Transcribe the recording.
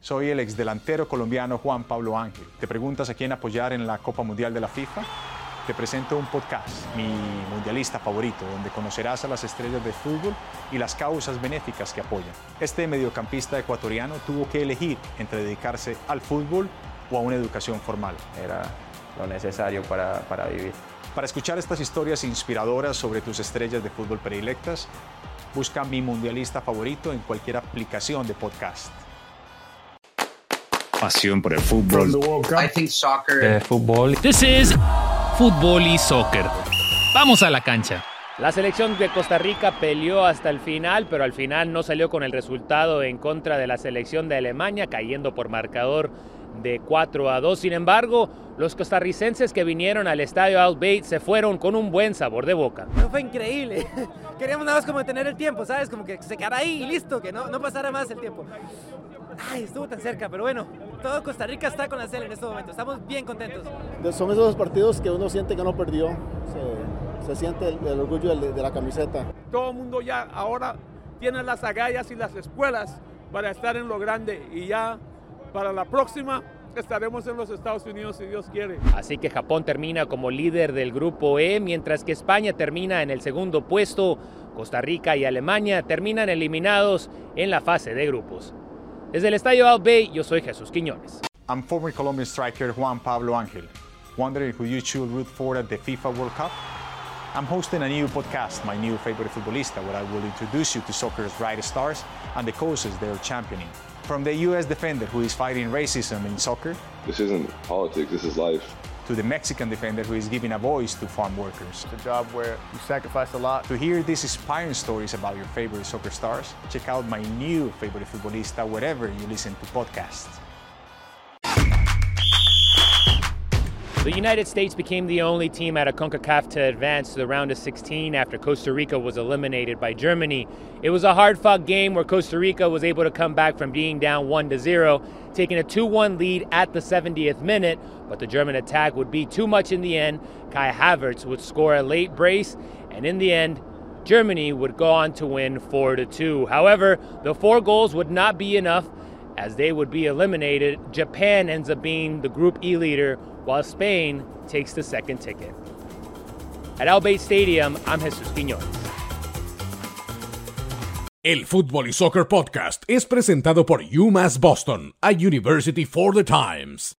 Soy el exdelantero colombiano Juan Pablo Ángel. ¿Te preguntas a quién apoyar en la Copa Mundial de la FIFA? Te presento un podcast, mi mundialista favorito, donde conocerás a las estrellas de fútbol y las causas benéficas que apoyan. Este mediocampista ecuatoriano tuvo que elegir entre dedicarse al fútbol o a una educación formal. Era lo necesario para, para vivir. Para escuchar estas historias inspiradoras sobre tus estrellas de fútbol predilectas, busca mi mundialista favorito en cualquier aplicación de podcast. Pasión por el fútbol. I think soccer. de fútbol. This is fútbol y soccer. Vamos a la cancha. La selección de Costa Rica peleó hasta el final, pero al final no salió con el resultado en contra de la selección de Alemania, cayendo por marcador de 4 a 2. Sin embargo, los costarricenses que vinieron al estadio Outbait se fueron con un buen sabor de boca. No, fue increíble. Queríamos nada más como detener el tiempo, ¿sabes? Como que se quedara ahí y listo, que no, no pasara más el tiempo. Ay, estuvo tan cerca, pero bueno, todo Costa Rica está con la CEL en este momento. Estamos bien contentos. Son esos partidos que uno siente que no perdió. Se, se siente el, el orgullo de, de la camiseta. todo el mundo ya ahora tiene las agallas y las escuelas para estar en lo grande y ya para la próxima estaremos en los Estados Unidos si Dios quiere. Así que Japón termina como líder del grupo E, mientras que España termina en el segundo puesto. Costa Rica y Alemania terminan eliminados en la fase de grupos. Desde el estadio Outbay, yo soy Jesús Quiñones. I'm former Colombian striker Juan Pablo Ángel. Wondering who you should root for at the FIFA World Cup? I'm hosting a new podcast, My New Favorite Futbolista, where I will introduce you to soccer's brightest stars and the causes they're championing. From the US defender who is fighting racism in soccer, This isn't politics, this is life. to the Mexican defender who is giving a voice to farm workers. It's a job where you sacrifice a lot. To hear these inspiring stories about your favorite soccer stars, check out my new favorite futbolista wherever you listen to podcasts. The United States became the only team out of CONCACAF to advance to the round of 16 after Costa Rica was eliminated by Germany. It was a hard-fought game where Costa Rica was able to come back from being down 1 to 0, taking a 2-1 lead at the 70th minute, but the German attack would be too much in the end. Kai Havertz would score a late brace, and in the end, Germany would go on to win 4 to 2. However, the four goals would not be enough as they would be eliminated. Japan ends up being the Group E leader, while Spain takes the second ticket. At Albay Stadium, I'm Jesus Quiñones. El Fútbol y Soccer Podcast es presentado por UMass Boston, a University for the Times.